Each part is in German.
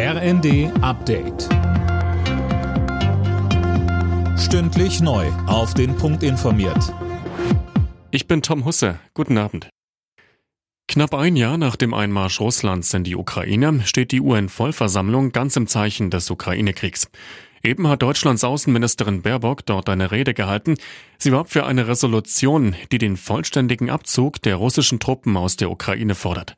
RND Update. Stündlich neu. Auf den Punkt informiert. Ich bin Tom Husse. Guten Abend. Knapp ein Jahr nach dem Einmarsch Russlands in die Ukraine steht die UN-Vollversammlung ganz im Zeichen des Ukraine-Kriegs. Eben hat Deutschlands Außenministerin Baerbock dort eine Rede gehalten. Sie warb für eine Resolution, die den vollständigen Abzug der russischen Truppen aus der Ukraine fordert.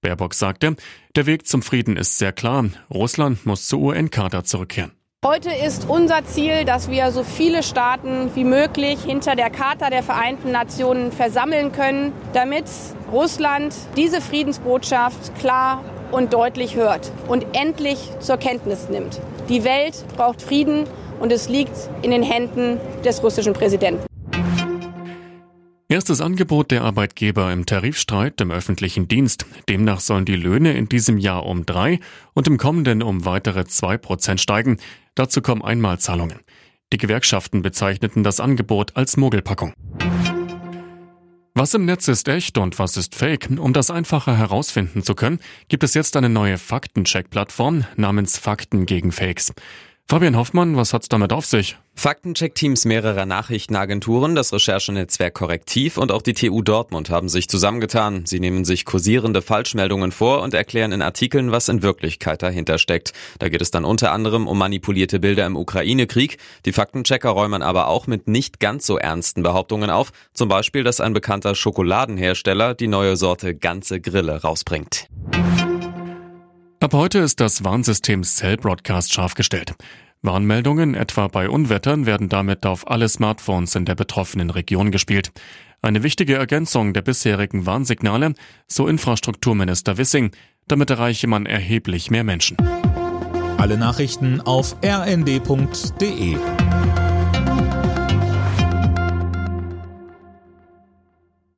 Baerbock sagte, der Weg zum Frieden ist sehr klar. Russland muss zur UN-Charta zurückkehren. Heute ist unser Ziel, dass wir so viele Staaten wie möglich hinter der Charta der Vereinten Nationen versammeln können, damit Russland diese Friedensbotschaft klar und deutlich hört und endlich zur Kenntnis nimmt. Die Welt braucht Frieden und es liegt in den Händen des russischen Präsidenten. Erstes Angebot der Arbeitgeber im Tarifstreit im öffentlichen Dienst. Demnach sollen die Löhne in diesem Jahr um drei und im kommenden um weitere zwei Prozent steigen. Dazu kommen Einmalzahlungen. Die Gewerkschaften bezeichneten das Angebot als Mogelpackung. Was im Netz ist echt und was ist fake? Um das einfacher herausfinden zu können, gibt es jetzt eine neue Faktencheck-Plattform namens Fakten gegen Fakes. Fabian Hoffmann, was hat's damit auf sich? Faktencheck-Teams mehrerer Nachrichtenagenturen, das Recherchenetzwerk Korrektiv und auch die TU Dortmund haben sich zusammengetan. Sie nehmen sich kursierende Falschmeldungen vor und erklären in Artikeln, was in Wirklichkeit dahinter steckt. Da geht es dann unter anderem um manipulierte Bilder im Ukraine-Krieg. Die Faktenchecker räumen aber auch mit nicht ganz so ernsten Behauptungen auf. Zum Beispiel, dass ein bekannter Schokoladenhersteller die neue Sorte ganze Grille rausbringt. Ab heute ist das Warnsystem Cell Broadcast scharf gestellt. Warnmeldungen, etwa bei Unwettern, werden damit auf alle Smartphones in der betroffenen Region gespielt. Eine wichtige Ergänzung der bisherigen Warnsignale, so Infrastrukturminister Wissing. Damit erreiche man erheblich mehr Menschen. Alle Nachrichten auf rnd.de